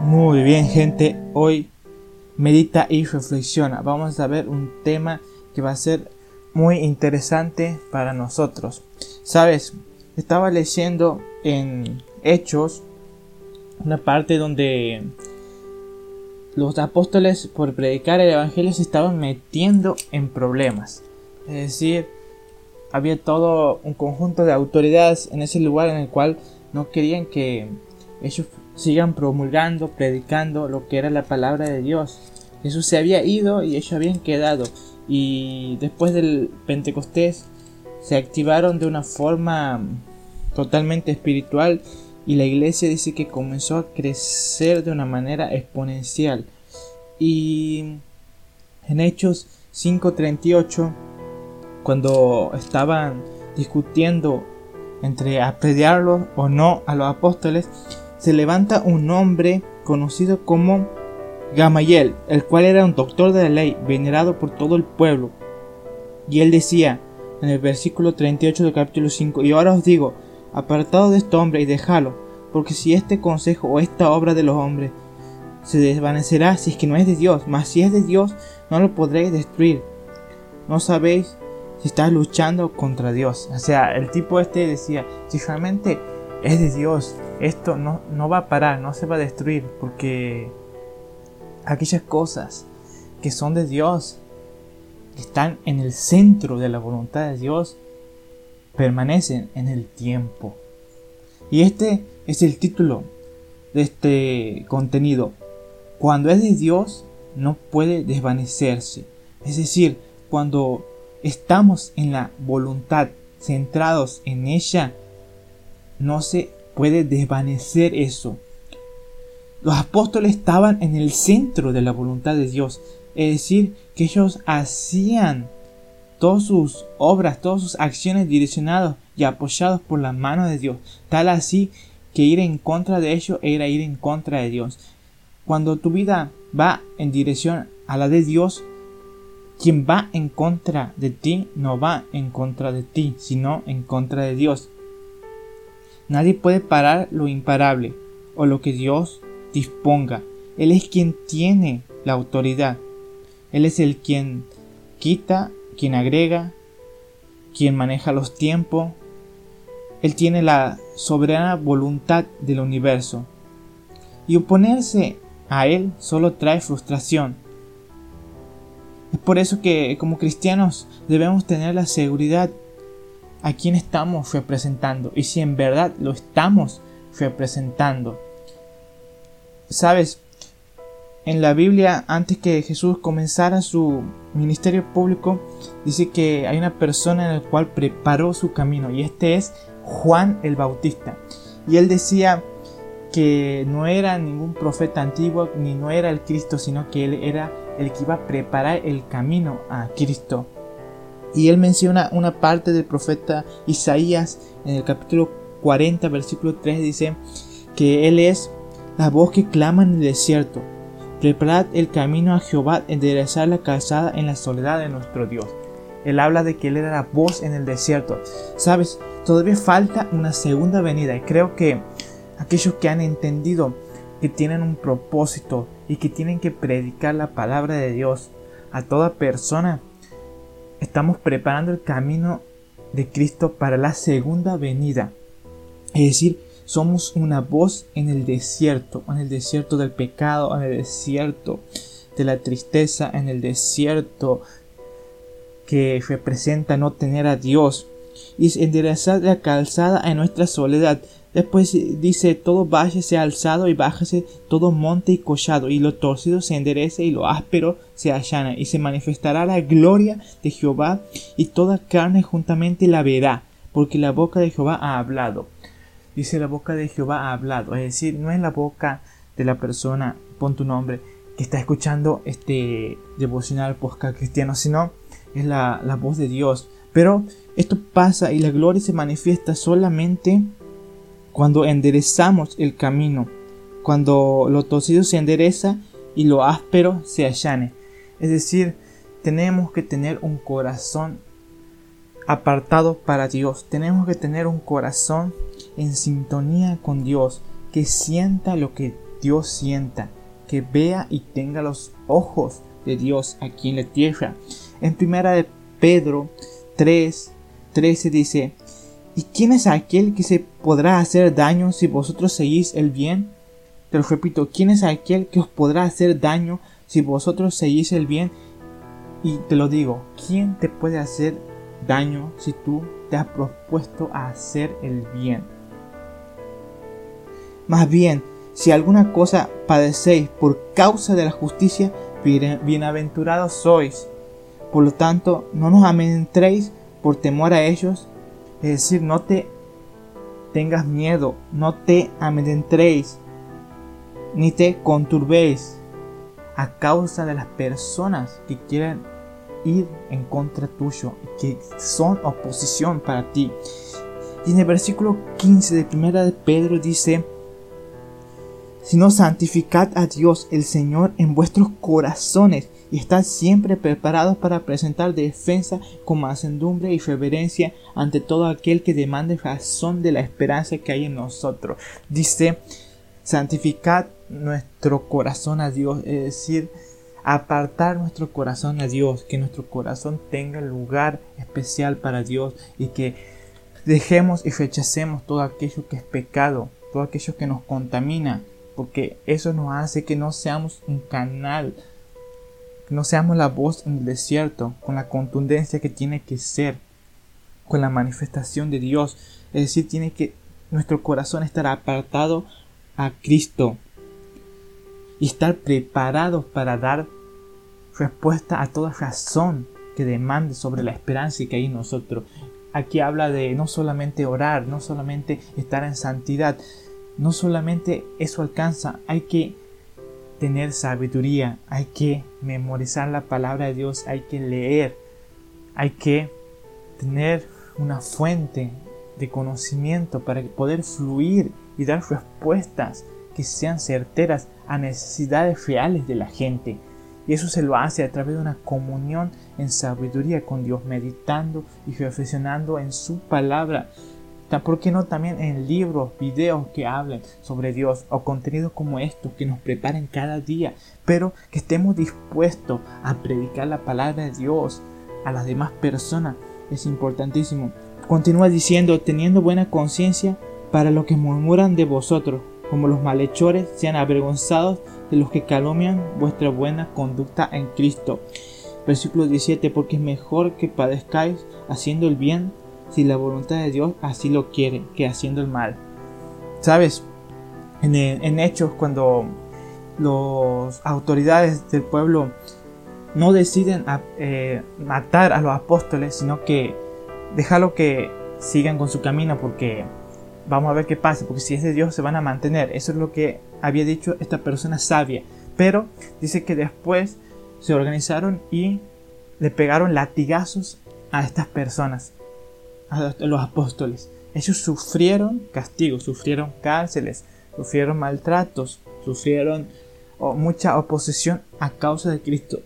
Muy bien gente, hoy medita y reflexiona. Vamos a ver un tema que va a ser muy interesante para nosotros. Sabes, estaba leyendo en Hechos una parte donde los apóstoles por predicar el Evangelio se estaban metiendo en problemas. Es decir, había todo un conjunto de autoridades en ese lugar en el cual no querían que ellos sigan promulgando, predicando lo que era la palabra de Dios. Jesús se había ido y ellos habían quedado. Y después del Pentecostés se activaron de una forma totalmente espiritual y la iglesia dice que comenzó a crecer de una manera exponencial. Y en Hechos 5:38, cuando estaban discutiendo entre apedrearlos o no a los apóstoles, se levanta un hombre conocido como Gamayel, el cual era un doctor de la ley, venerado por todo el pueblo. Y él decía en el versículo 38 del capítulo 5, y ahora os digo, apartado de este hombre y dejalo, porque si este consejo o esta obra de los hombres se desvanecerá si es que no es de Dios, mas si es de Dios, no lo podréis destruir. No sabéis si estás luchando contra Dios. O sea, el tipo este decía, si realmente es de Dios, esto no, no va a parar, no se va a destruir, porque aquellas cosas que son de Dios, que están en el centro de la voluntad de Dios, permanecen en el tiempo. Y este es el título de este contenido. Cuando es de Dios, no puede desvanecerse. Es decir, cuando estamos en la voluntad, centrados en ella, no se puede desvanecer eso. Los apóstoles estaban en el centro de la voluntad de Dios, es decir, que ellos hacían todas sus obras, todas sus acciones direccionadas y apoyados por la mano de Dios, tal así que ir en contra de ellos era ir en contra de Dios. Cuando tu vida va en dirección a la de Dios, quien va en contra de ti no va en contra de ti, sino en contra de Dios. Nadie puede parar lo imparable o lo que Dios disponga. Él es quien tiene la autoridad. Él es el quien quita, quien agrega, quien maneja los tiempos. Él tiene la soberana voluntad del universo. Y oponerse a Él solo trae frustración. Es por eso que como cristianos debemos tener la seguridad a quién estamos representando y si en verdad lo estamos representando. Sabes, en la Biblia, antes que Jesús comenzara su ministerio público, dice que hay una persona en la cual preparó su camino y este es Juan el Bautista. Y él decía que no era ningún profeta antiguo ni no era el Cristo, sino que él era el que iba a preparar el camino a Cristo. Y él menciona una parte del profeta Isaías en el capítulo 40, versículo 3, dice que él es la voz que clama en el desierto. Preparad el camino a Jehová, enderezar la calzada en la soledad de nuestro Dios. Él habla de que él era la voz en el desierto. Sabes, todavía falta una segunda venida y creo que aquellos que han entendido que tienen un propósito y que tienen que predicar la palabra de Dios a toda persona estamos preparando el camino de Cristo para la segunda venida. Es decir, somos una voz en el desierto, en el desierto del pecado, en el desierto de la tristeza, en el desierto que representa no tener a Dios. Y enderezar la calzada en nuestra soledad, Después dice, todo valle sea alzado y bájese todo monte y collado, y lo torcido se enderece y lo áspero se allana, y se manifestará la gloria de Jehová, y toda carne juntamente la verá, porque la boca de Jehová ha hablado. Dice la boca de Jehová ha hablado, es decir, no es la boca de la persona, pon tu nombre, que está escuchando este devocional podcast cristiano, sino es la, la voz de Dios. Pero esto pasa y la gloria se manifiesta solamente cuando enderezamos el camino, cuando lo torcido se endereza y lo áspero se allane. Es decir, tenemos que tener un corazón apartado para Dios. Tenemos que tener un corazón en sintonía con Dios, que sienta lo que Dios sienta, que vea y tenga los ojos de Dios aquí en la tierra. En primera de Pedro 3, 13 dice, ¿y quién es aquel que se podrá hacer daño si vosotros seguís el bien? Te lo repito, ¿quién es aquel que os podrá hacer daño si vosotros seguís el bien? Y te lo digo, ¿quién te puede hacer daño si tú te has propuesto a hacer el bien? Más bien, si alguna cosa padecéis por causa de la justicia, bienaventurados sois. Por lo tanto, no nos amedrentéis por temor a ellos, es decir, no te tengas miedo, no te amedrentéis, ni te conturbéis a causa de las personas que quieren ir en contra tuyo que son oposición para ti. Y en el versículo 15 de primera de Pedro dice, sino santificad a Dios el Señor en vuestros corazones y estad siempre preparados para presentar defensa con mansedumbre y reverencia ante todo aquel que demande razón de la esperanza que hay en nosotros. Dice, santificad nuestro corazón a Dios, es decir, apartar nuestro corazón a Dios, que nuestro corazón tenga lugar especial para Dios y que dejemos y rechacemos todo aquello que es pecado, todo aquello que nos contamina porque eso nos hace que no seamos un canal, no seamos la voz en el desierto, con la contundencia que tiene que ser, con la manifestación de Dios. Es decir, tiene que nuestro corazón estar apartado a Cristo y estar preparados para dar respuesta a toda razón que demande sobre la esperanza que hay en nosotros. Aquí habla de no solamente orar, no solamente estar en santidad, no solamente eso alcanza, hay que tener sabiduría, hay que memorizar la palabra de Dios, hay que leer, hay que tener una fuente de conocimiento para poder fluir y dar respuestas que sean certeras a necesidades reales de la gente. Y eso se lo hace a través de una comunión en sabiduría con Dios, meditando y reflexionando en su palabra. ¿Por qué no también en libros, videos que hablen sobre Dios o contenidos como estos que nos preparen cada día, pero que estemos dispuestos a predicar la palabra de Dios a las demás personas? Es importantísimo. Continúa diciendo, teniendo buena conciencia para los que murmuran de vosotros, como los malhechores sean avergonzados de los que calumnian vuestra buena conducta en Cristo. Versículo 17, porque es mejor que padezcáis haciendo el bien si la voluntad de Dios así lo quiere, que haciendo el mal. ¿Sabes? En, hechos, cuando las autoridades del pueblo no deciden eh, matar a los apóstoles, sino que dejarlo que sigan con su camino porque vamos a ver qué pasa, porque si es de Dios se van a mantener. Eso es lo que había dicho esta persona sabia. Pero dice que después se organizaron y le pegaron latigazos a estas personas los apóstoles. Ellos sufrieron castigos, sufrieron cárceles, sufrieron maltratos, sufrieron mucha oposición a causa de Cristo.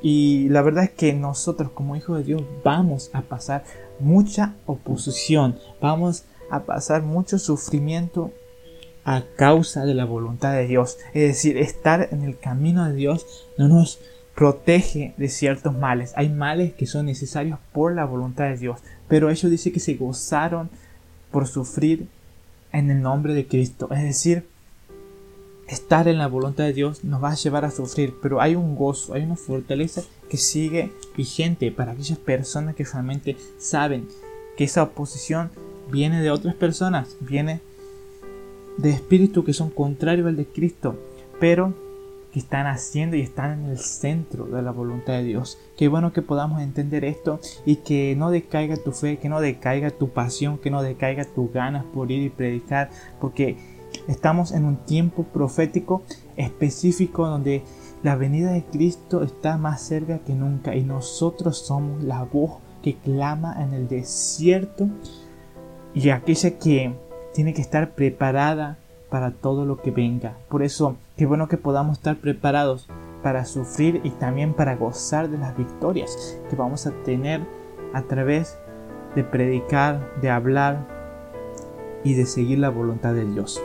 Y la verdad es que nosotros como hijos de Dios vamos a pasar mucha oposición, vamos a pasar mucho sufrimiento a causa de la voluntad de Dios. Es decir, estar en el camino de Dios no nos protege de ciertos males. Hay males que son necesarios por la voluntad de Dios, pero ellos dice que se gozaron por sufrir en el nombre de Cristo. Es decir, estar en la voluntad de Dios nos va a llevar a sufrir, pero hay un gozo, hay una fortaleza que sigue vigente para aquellas personas que realmente saben que esa oposición viene de otras personas, viene de espíritus que son contrarios al de Cristo, pero que están haciendo y están en el centro de la voluntad de Dios. Qué bueno que podamos entender esto y que no decaiga tu fe, que no decaiga tu pasión, que no decaiga tus ganas por ir y predicar, porque estamos en un tiempo profético específico donde la venida de Cristo está más cerca que nunca y nosotros somos la voz que clama en el desierto y aquella que tiene que estar preparada para todo lo que venga. Por eso, qué bueno que podamos estar preparados para sufrir y también para gozar de las victorias que vamos a tener a través de predicar, de hablar y de seguir la voluntad de Dios.